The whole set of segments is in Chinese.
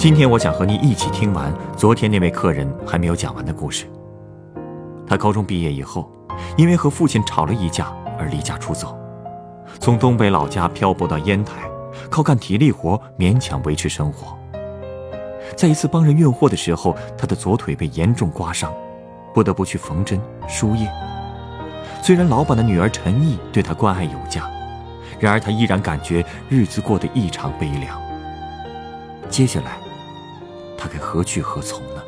今天我想和你一起听完昨天那位客人还没有讲完的故事。他高中毕业以后，因为和父亲吵了一架而离家出走，从东北老家漂泊到烟台，靠干体力活勉强维持生活。在一次帮人运货的时候，他的左腿被严重刮伤，不得不去缝针输液。虽然老板的女儿陈毅对他关爱有加，然而他依然感觉日子过得异常悲凉。接下来。他该何去何从呢？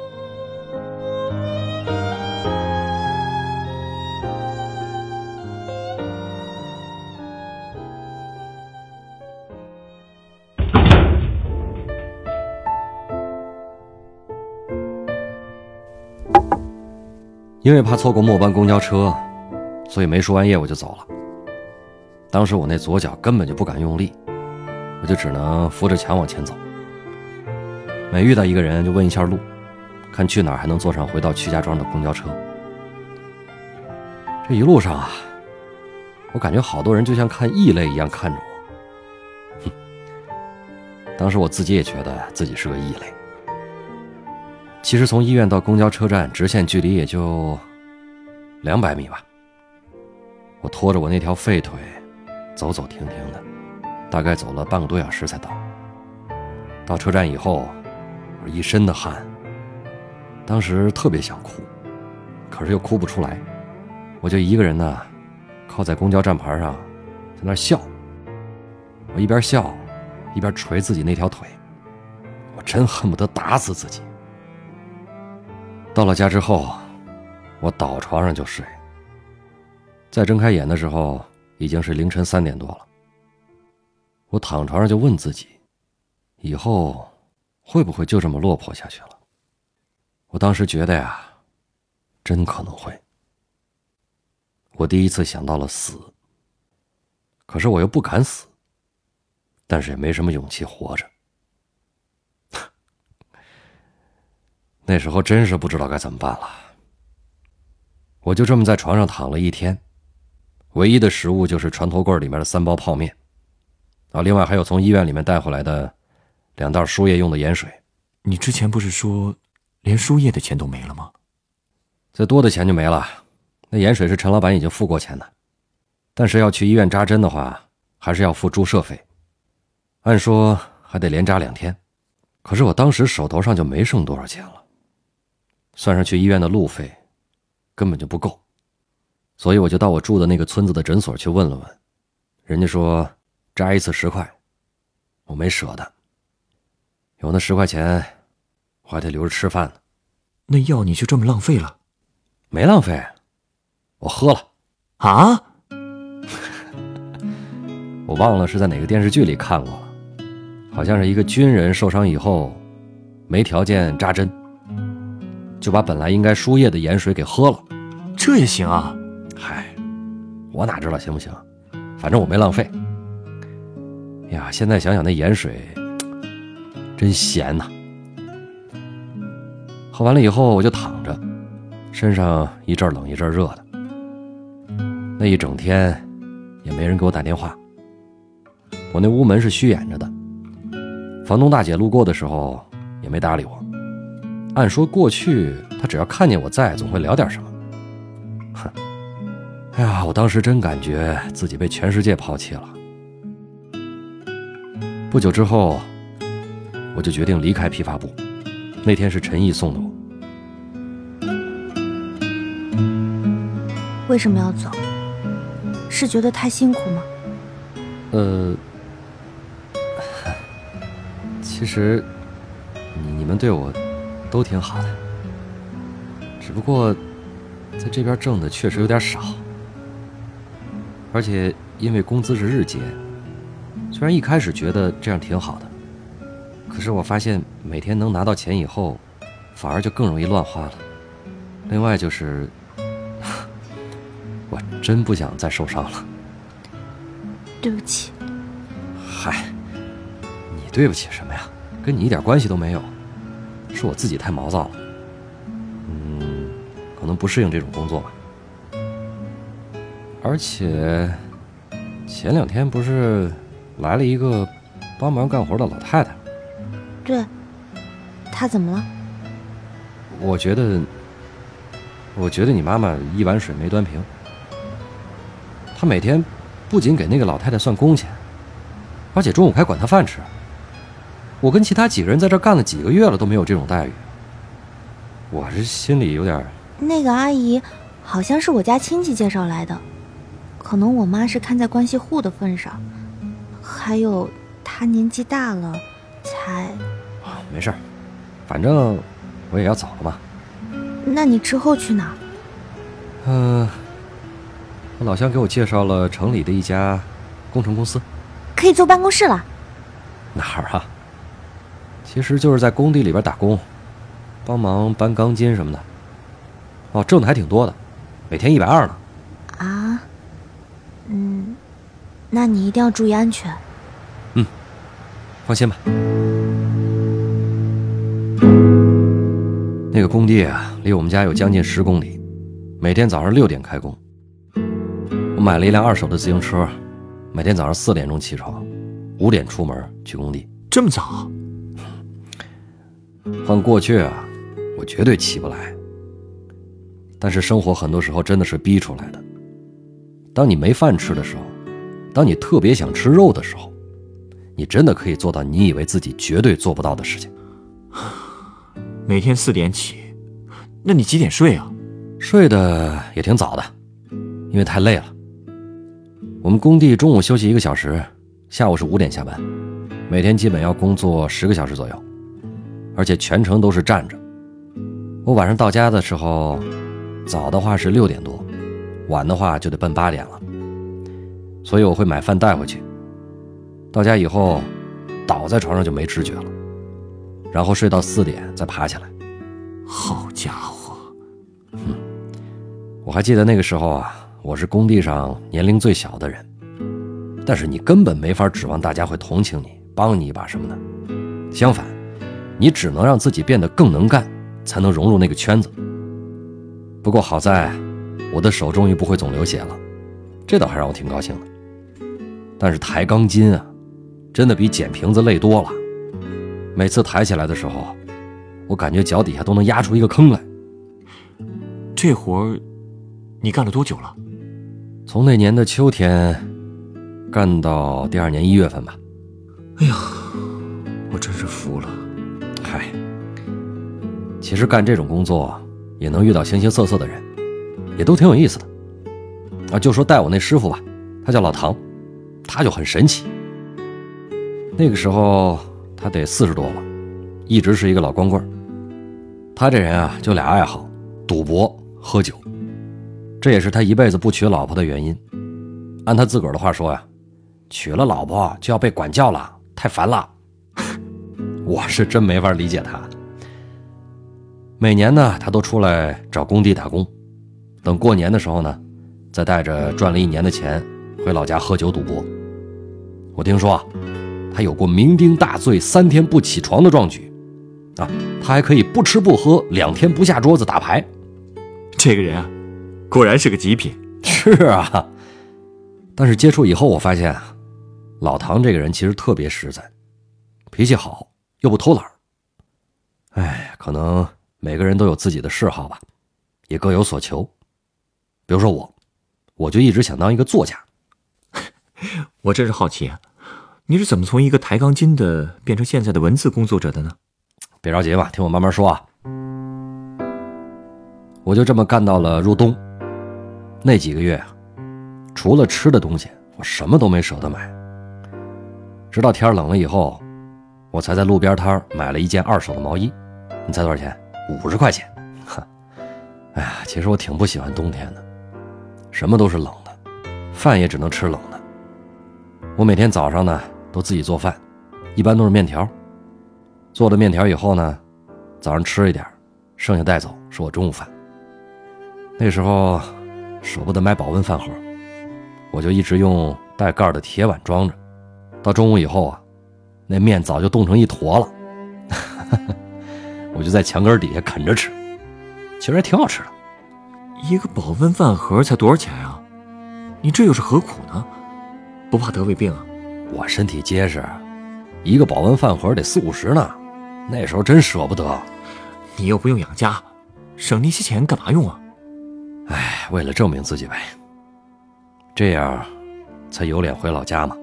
因为怕错过末班公交车，所以没输完液我就走了。当时我那左脚根本就不敢用力，我就只能扶着墙往前走。每遇到一个人就问一下路，看去哪儿还能坐上回到曲家庄的公交车。这一路上啊，我感觉好多人就像看异类一样看着我。哼，当时我自己也觉得自己是个异类。其实从医院到公交车站直线距离也就两百米吧。我拖着我那条废腿，走走停停的，大概走了半个多小时才到。到车站以后。我一身的汗，当时特别想哭，可是又哭不出来，我就一个人呢，靠在公交站牌上，在那笑。我一边笑，一边捶自己那条腿，我真恨不得打死自己。到了家之后，我倒床上就睡。再睁开眼的时候，已经是凌晨三点多了。我躺床上就问自己，以后。会不会就这么落魄下去了？我当时觉得呀，真可能会。我第一次想到了死，可是我又不敢死，但是也没什么勇气活着。那时候真是不知道该怎么办了。我就这么在床上躺了一天，唯一的食物就是床头柜里面的三包泡面，啊，另外还有从医院里面带回来的。两袋输液用的盐水，你之前不是说连输液的钱都没了吗？再多的钱就没了。那盐水是陈老板已经付过钱的，但是要去医院扎针的话，还是要付注射费。按说还得连扎两天，可是我当时手头上就没剩多少钱了，算上去医院的路费，根本就不够。所以我就到我住的那个村子的诊所去问了问，人家说扎一次十块，我没舍得。有那十块钱，我还得留着吃饭呢。那药你就这么浪费了？没浪费，我喝了。啊？我忘了是在哪个电视剧里看过了，好像是一个军人受伤以后，没条件扎针，就把本来应该输液的盐水给喝了。这也行啊？嗨，我哪知道行不行？反正我没浪费。呀，现在想想那盐水。真闲呐！喝完了以后，我就躺着，身上一阵冷一阵热的。那一整天也没人给我打电话。我那屋门是虚掩着的，房东大姐路过的时候也没搭理我。按说过去她只要看见我在，总会聊点什么。哼！哎呀，我当时真感觉自己被全世界抛弃了。不久之后。我就决定离开批发部。那天是陈毅送的我。为什么要走？是觉得太辛苦吗？呃，其实你你们对我都挺好的，只不过在这边挣的确实有点少，而且因为工资是日结，虽然一开始觉得这样挺好的。可是我发现，每天能拿到钱以后，反而就更容易乱花了。另外就是，我真不想再受伤了。对不起。嗨，你对不起什么呀？跟你一点关系都没有，是我自己太毛躁了。嗯，可能不适应这种工作吧。而且，前两天不是来了一个帮忙干活的老太太？对。她怎么了？我觉得，我觉得你妈妈一碗水没端平。她每天不仅给那个老太太算工钱。而且中午还管她饭吃。我跟其他几个人在这干了几个月了，都没有这种待遇。我这心里有点……那个阿姨好像是我家亲戚介绍来的，可能我妈是看在关系户的份上，还有她年纪大了，才……没事儿反正我也要走了嘛。那你之后去哪？嗯，我老乡给我介绍了城里的一家工程公司。可以坐办公室了，哪儿啊？其实就是在工地里边打工，帮忙搬钢筋什么的。哦，挣的还挺多的，每天一百二呢。啊？嗯，那你一定要注意安全。嗯，放心吧。那个工地啊，离我们家有将近十公里，每天早上六点开工。我买了一辆二手的自行车。每天早上四点钟起床，五点出门去工地。这么早？换过去啊，我绝对起不来。但是生活很多时候真的是逼出来的。当你没饭吃的时候，当你特别想吃肉的时候，你真的可以做到你以为自己绝对做不到的事情。每天四点起，那你几点睡啊？睡的也挺早的，因为太累了。我们工地中午休息一个小时，下午是五点下班，每天基本要工作十个小时左右，而且全程都是站着。我晚上到家的时候，早的话是六点多，晚的话就得奔八点了。所以我会买饭带回去。到家以后，倒在床上就没知觉了，然后睡到四点再爬起来。好家伙，哼，我还记得那个时候啊。我是工地上年龄最小的人，但是你根本没法指望大家会同情你、帮你一把什么的。相反，你只能让自己变得更能干，才能融入那个圈子。不过好在，我的手终于不会总流血了，这倒还让我挺高兴的。但是抬钢筋啊，真的比捡瓶子累多了。每次抬起来的时候，我感觉脚底下都能压出一个坑来。这活儿，你干了多久了？从那年的秋天干到第二年一月份吧。哎呀，我真是服了。嗨，其实干这种工作也能遇到形形色色的人，也都挺有意思的。啊，就说带我那师傅吧，他叫老唐，他就很神奇。那个时候他得四十多了，一直是一个老光棍他这人啊，就俩爱好：赌博、喝酒。这也是他一辈子不娶老婆的原因。按他自个儿的话说呀，娶了老婆就要被管教了，太烦了。我是真没法理解他。每年呢，他都出来找工地打工，等过年的时候呢，再带着赚了一年的钱回老家喝酒赌博。我听说啊，他有过酩酊大醉三天不起床的壮举，啊，他还可以不吃不喝两天不下桌子打牌。这个人啊。果然是个极品，是啊。但是接触以后，我发现啊，老唐这个人其实特别实在，脾气好又不偷懒哎，可能每个人都有自己的嗜好吧，也各有所求。比如说我，我就一直想当一个作家。我真是好奇啊，你是怎么从一个抬钢筋的变成现在的文字工作者的呢？别着急吧，听我慢慢说啊。我就这么干到了入冬。那几个月，除了吃的东西，我什么都没舍得买。直到天冷了以后，我才在路边摊买了一件二手的毛衣。你猜多少钱？五十块钱。哼，哎呀，其实我挺不喜欢冬天的，什么都是冷的，饭也只能吃冷的。我每天早上呢都自己做饭，一般都是面条。做了面条以后呢，早上吃一点，剩下带走是我中午饭。那时候舍不得买保温饭盒，我就一直用带盖的铁碗装着。到中午以后啊，那面早就冻成一坨了，我就在墙根底下啃着吃，其实还挺好吃的。一个保温饭盒才多少钱啊？你这又是何苦呢？不怕得胃病啊？我身体结实，一个保温饭盒得四五十呢。那时候真舍不得。你又不用养家，省那些钱干嘛用啊？哎，为了证明自己呗。这样，才有脸回老家嘛。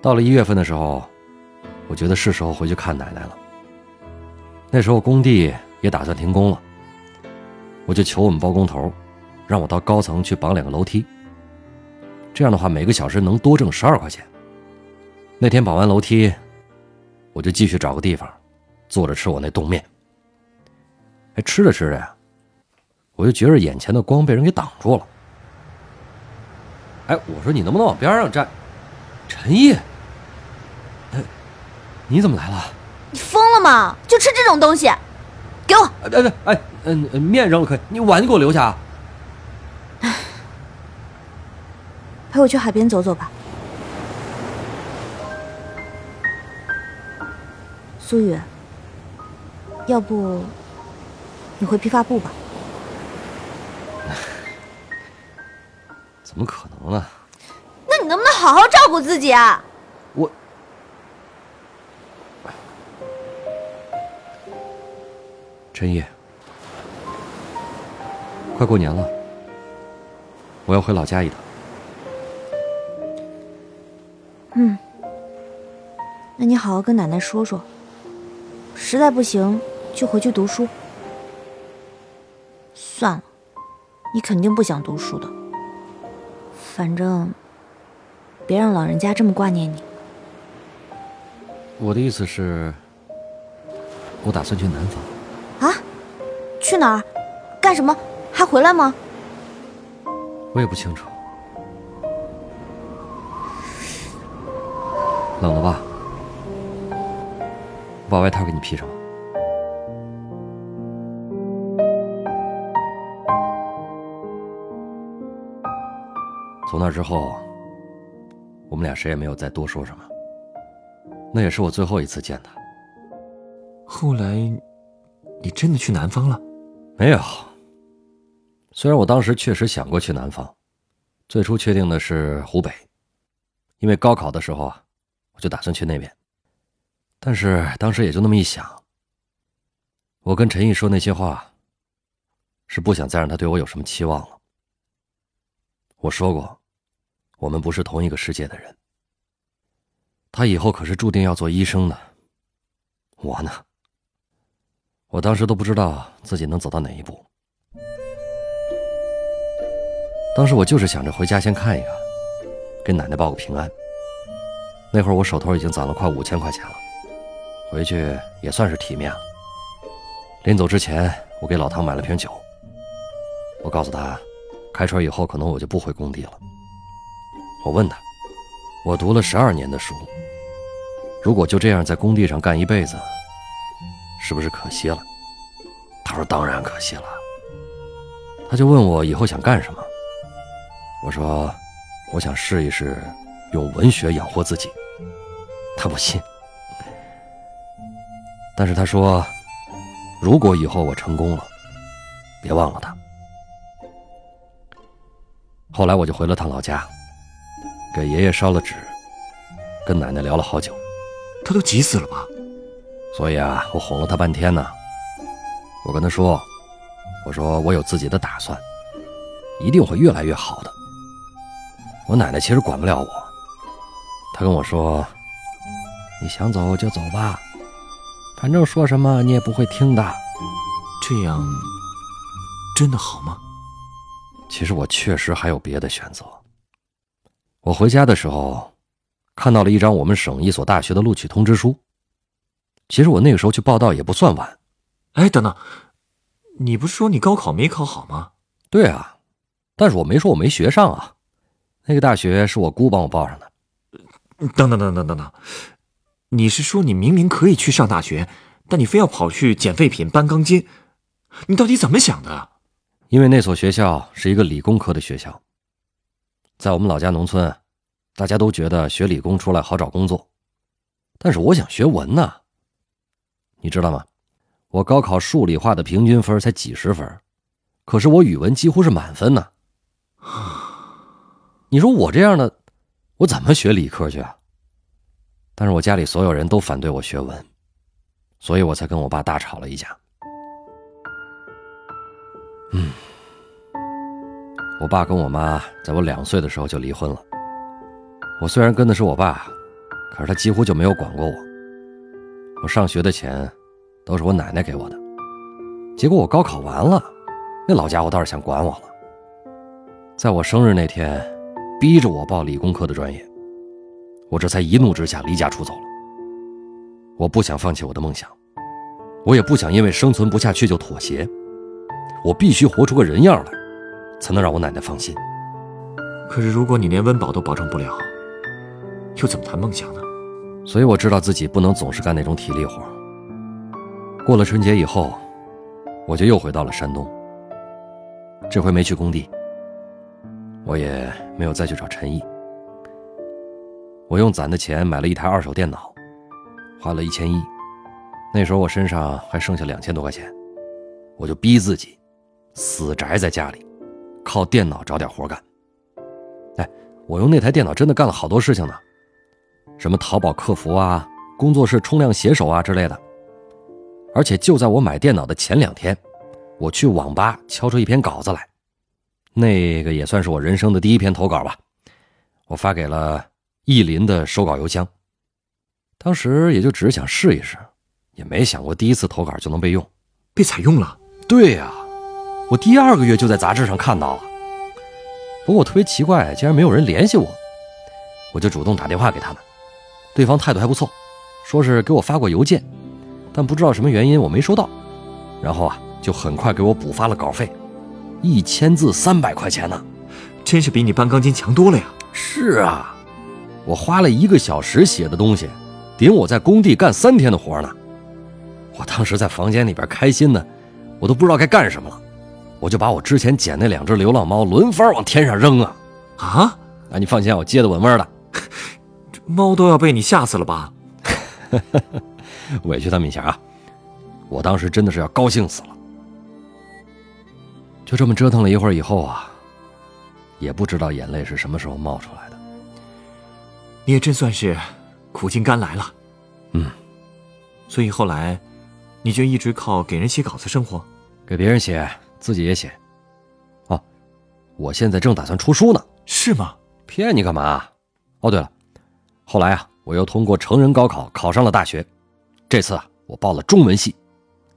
到了一月份的时候，我觉得是时候回去看奶奶了。那时候工地也打算停工了，我就求我们包工头，让我到高层去绑两个楼梯。这样的话，每个小时能多挣十二块钱。那天跑完楼梯，我就继续找个地方，坐着吃我那冻面。哎，吃着吃着呀，我就觉着眼前的光被人给挡住了。哎，我说你能不能往边上站？陈毅，哎，你怎么来了？你疯了吗？就吃这种东西？给我！哎哎哎，嗯，面扔了可以，你碗你给我留下。陪我去海边走走吧，苏雨。要不，你回批发部吧？怎么可能呢？那你能不能好好照顾自己啊？我，陈毅，快过年了，我要回老家一趟。嗯，那你好好跟奶奶说说，实在不行就回去读书。算了，你肯定不想读书的，反正别让老人家这么挂念你。我的意思是，我打算去南方。啊？去哪儿？干什么？还回来吗？我也不清楚。冷了吧？我把外套给你披上。从那之后，我们俩谁也没有再多说什么。那也是我最后一次见他。后来，你真的去南方了？没有。虽然我当时确实想过去南方，最初确定的是湖北，因为高考的时候啊。我就打算去那边，但是当时也就那么一想。我跟陈毅说那些话，是不想再让他对我有什么期望了。我说过，我们不是同一个世界的人。他以后可是注定要做医生的，我呢，我当时都不知道自己能走到哪一步。当时我就是想着回家先看一看，给奶奶报个平安。那会儿我手头已经攒了快五千块钱了，回去也算是体面了。临走之前，我给老唐买了瓶酒。我告诉他，开春以后可能我就不回工地了。我问他，我读了十二年的书，如果就这样在工地上干一辈子，是不是可惜了？他说当然可惜了。他就问我以后想干什么，我说，我想试一试用文学养活自己。他不信，但是他说：“如果以后我成功了，别忘了他。”后来我就回了趟老家，给爷爷烧了纸，跟奶奶聊了好久。他都急死了吧？所以啊，我哄了他半天呢。我跟他说：“我说我有自己的打算，一定会越来越好的。”我奶奶其实管不了我，她跟我说。你想走就走吧，反正说什么你也不会听的。这样真的好吗？其实我确实还有别的选择。我回家的时候，看到了一张我们省一所大学的录取通知书。其实我那个时候去报道也不算晚。哎，等等，你不是说你高考没考好吗？对啊，但是我没说我没学上啊。那个大学是我姑帮我报上的。等等等等等等。你是说你明明可以去上大学，但你非要跑去捡废品搬钢筋，你到底怎么想的？因为那所学校是一个理工科的学校，在我们老家农村，大家都觉得学理工出来好找工作，但是我想学文呐。你知道吗？我高考数理化的平均分才几十分，可是我语文几乎是满分呢。你说我这样的，我怎么学理科去啊？但是我家里所有人都反对我学文，所以我才跟我爸大吵了一架。嗯，我爸跟我妈在我两岁的时候就离婚了。我虽然跟的是我爸，可是他几乎就没有管过我。我上学的钱都是我奶奶给我的。结果我高考完了，那老家伙倒是想管我了。在我生日那天，逼着我报理工科的专业，我这才一怒之下离家出走了。我不想放弃我的梦想，我也不想因为生存不下去就妥协。我必须活出个人样来，才能让我奶奶放心。可是，如果你连温饱都保证不了，又怎么谈梦想呢？所以我知道自己不能总是干那种体力活。过了春节以后，我就又回到了山东。这回没去工地，我也没有再去找陈毅。我用攒的钱买了一台二手电脑，花了一千一。那时候我身上还剩下两千多块钱，我就逼自己。死宅在家里，靠电脑找点活干。哎，我用那台电脑真的干了好多事情呢，什么淘宝客服啊、工作室冲量写手啊之类的。而且就在我买电脑的前两天，我去网吧敲出一篇稿子来，那个也算是我人生的第一篇投稿吧。我发给了意林的手稿邮箱，当时也就只是想试一试，也没想过第一次投稿就能被用，被采用了。对呀。我第二个月就在杂志上看到了，不过我特别奇怪，竟然没有人联系我，我就主动打电话给他们，对方态度还不错，说是给我发过邮件，但不知道什么原因我没收到，然后啊就很快给我补发了稿费，一千字三百块钱呢，真是比你搬钢筋强多了呀！是啊，我花了一个小时写的东西，顶我在工地干三天的活呢，我当时在房间里边开心的，我都不知道该干什么了。我就把我之前捡那两只流浪猫轮番往天上扔啊！啊！啊，你放心，我接的稳稳的。这猫都要被你吓死了吧？委屈他们一下啊！我当时真的是要高兴死了。就这么折腾了一会儿以后啊，也不知道眼泪是什么时候冒出来的。你也真算是苦尽甘来了。嗯。所以后来，你就一直靠给人写稿子生活？给别人写。自己也写，哦，我现在正打算出书呢。是吗？骗你干嘛？哦，对了，后来啊，我又通过成人高考考上了大学。这次啊，我报了中文系，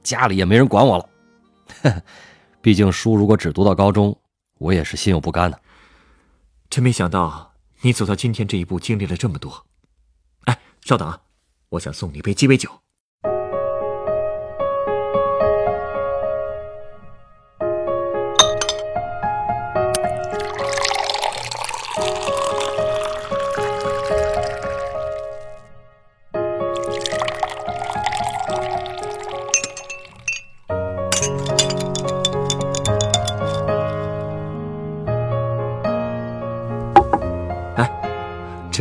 家里也没人管我了。毕竟书如果只读到高中，我也是心有不甘的。真没想到你走到今天这一步，经历了这么多。哎，稍等啊，我想送你一杯鸡尾酒。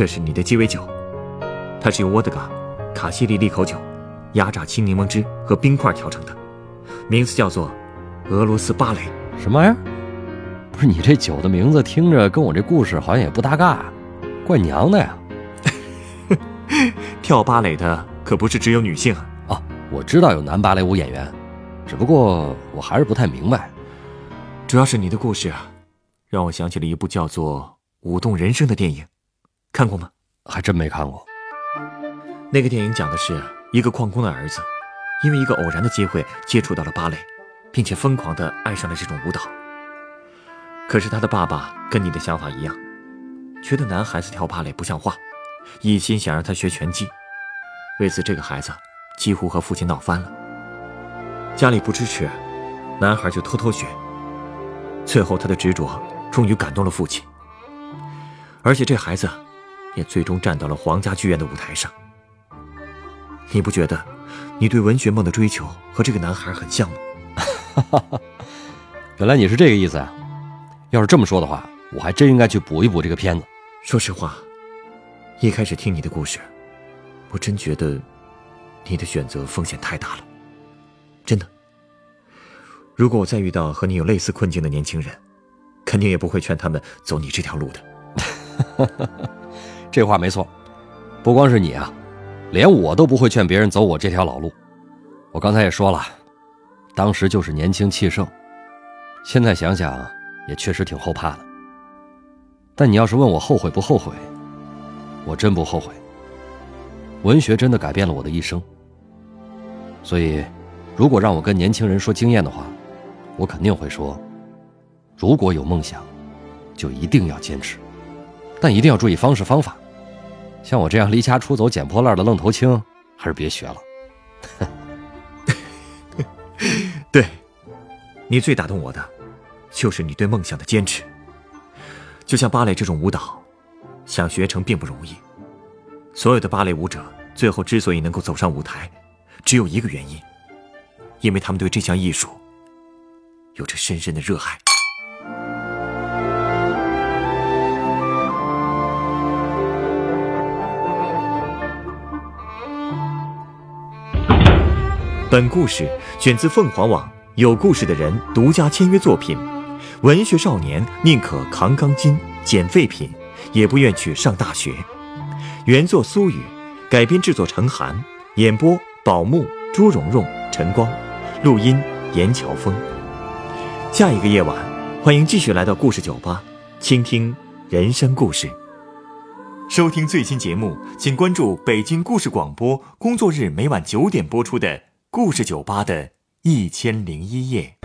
这是你的鸡尾酒，它是由沃德嘎、卡西里利口酒、压榨青柠檬汁和冰块调成的，名字叫做俄罗斯芭蕾。什么玩意儿？不是你这酒的名字听着跟我这故事好像也不搭嘎，怪娘的呀！跳芭蕾的可不是只有女性啊！哦，我知道有男芭蕾舞演员，只不过我还是不太明白。主要是你的故事啊，让我想起了一部叫做《舞动人生》的电影。看过吗？还真没看过。那个电影讲的是一个矿工的儿子，因为一个偶然的机会接触到了芭蕾，并且疯狂的爱上了这种舞蹈。可是他的爸爸跟你的想法一样，觉得男孩子跳芭蕾不像话，一心想让他学拳击。为此，这个孩子几乎和父亲闹翻了。家里不支持，男孩就偷偷学。最后，他的执着终于感动了父亲，而且这孩子。也最终站到了皇家剧院的舞台上。你不觉得，你对文学梦的追求和这个男孩很像吗？原来你是这个意思啊！要是这么说的话，我还真应该去补一补这个片子。说实话，一开始听你的故事，我真觉得你的选择风险太大了，真的。如果我再遇到和你有类似困境的年轻人，肯定也不会劝他们走你这条路的。这话没错，不光是你啊，连我都不会劝别人走我这条老路。我刚才也说了，当时就是年轻气盛，现在想想也确实挺后怕的。但你要是问我后悔不后悔，我真不后悔。文学真的改变了我的一生，所以，如果让我跟年轻人说经验的话，我肯定会说：如果有梦想，就一定要坚持，但一定要注意方式方法。像我这样离家出走、捡破烂的愣头青，还是别学了。对，你最打动我的，就是你对梦想的坚持。就像芭蕾这种舞蹈，想学成并不容易。所有的芭蕾舞者最后之所以能够走上舞台，只有一个原因，因为他们对这项艺术有着深深的热爱。本故事选自凤凰网有故事的人独家签约作品。文学少年宁可扛钢筋捡废品，也不愿去上大学。原作苏雨，改编制作陈寒，演播宝木、朱蓉蓉、陈光，录音严乔峰。下一个夜晚，欢迎继续来到故事酒吧，倾听人生故事。收听最新节目，请关注北京故事广播，工作日每晚九点播出的。故事酒吧的一千零一夜。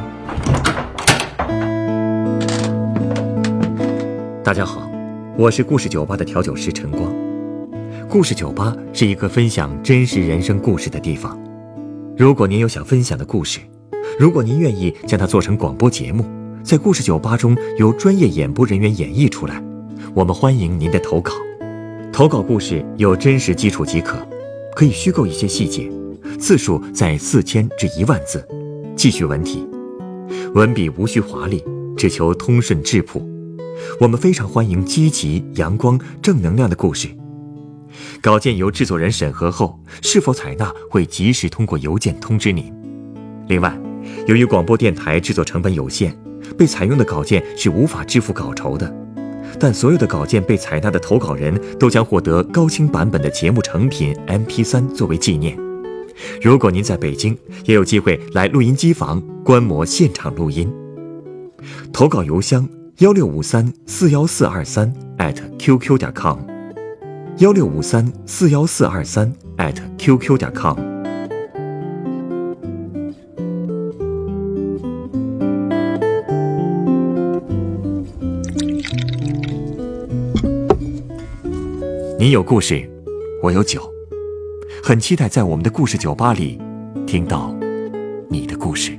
大家好，我是故事酒吧的调酒师陈光。故事酒吧是一个分享真实人生故事的地方。如果您有想分享的故事，如果您愿意将它做成广播节目，在故事酒吧中由专业演播人员演绎出来，我们欢迎您的投稿。投稿故事有真实基础即可，可以虚构一些细节。字数在四千至一万字，记叙文体，文笔无需华丽，只求通顺质朴。我们非常欢迎积极、阳光、正能量的故事。稿件由制作人审核后，是否采纳会及时通过邮件通知您。另外，由于广播电台制作成本有限，被采用的稿件是无法支付稿酬的。但所有的稿件被采纳的投稿人都将获得高清版本的节目成品 MP3 作为纪念。如果您在北京，也有机会来录音机房观摩现场录音。投稿邮箱：幺六五三四幺四二三 @QQ 点 com，幺六五三四幺四二三 @QQ 点 com。你有故事，我有酒。很期待在我们的故事酒吧里听到你的故事。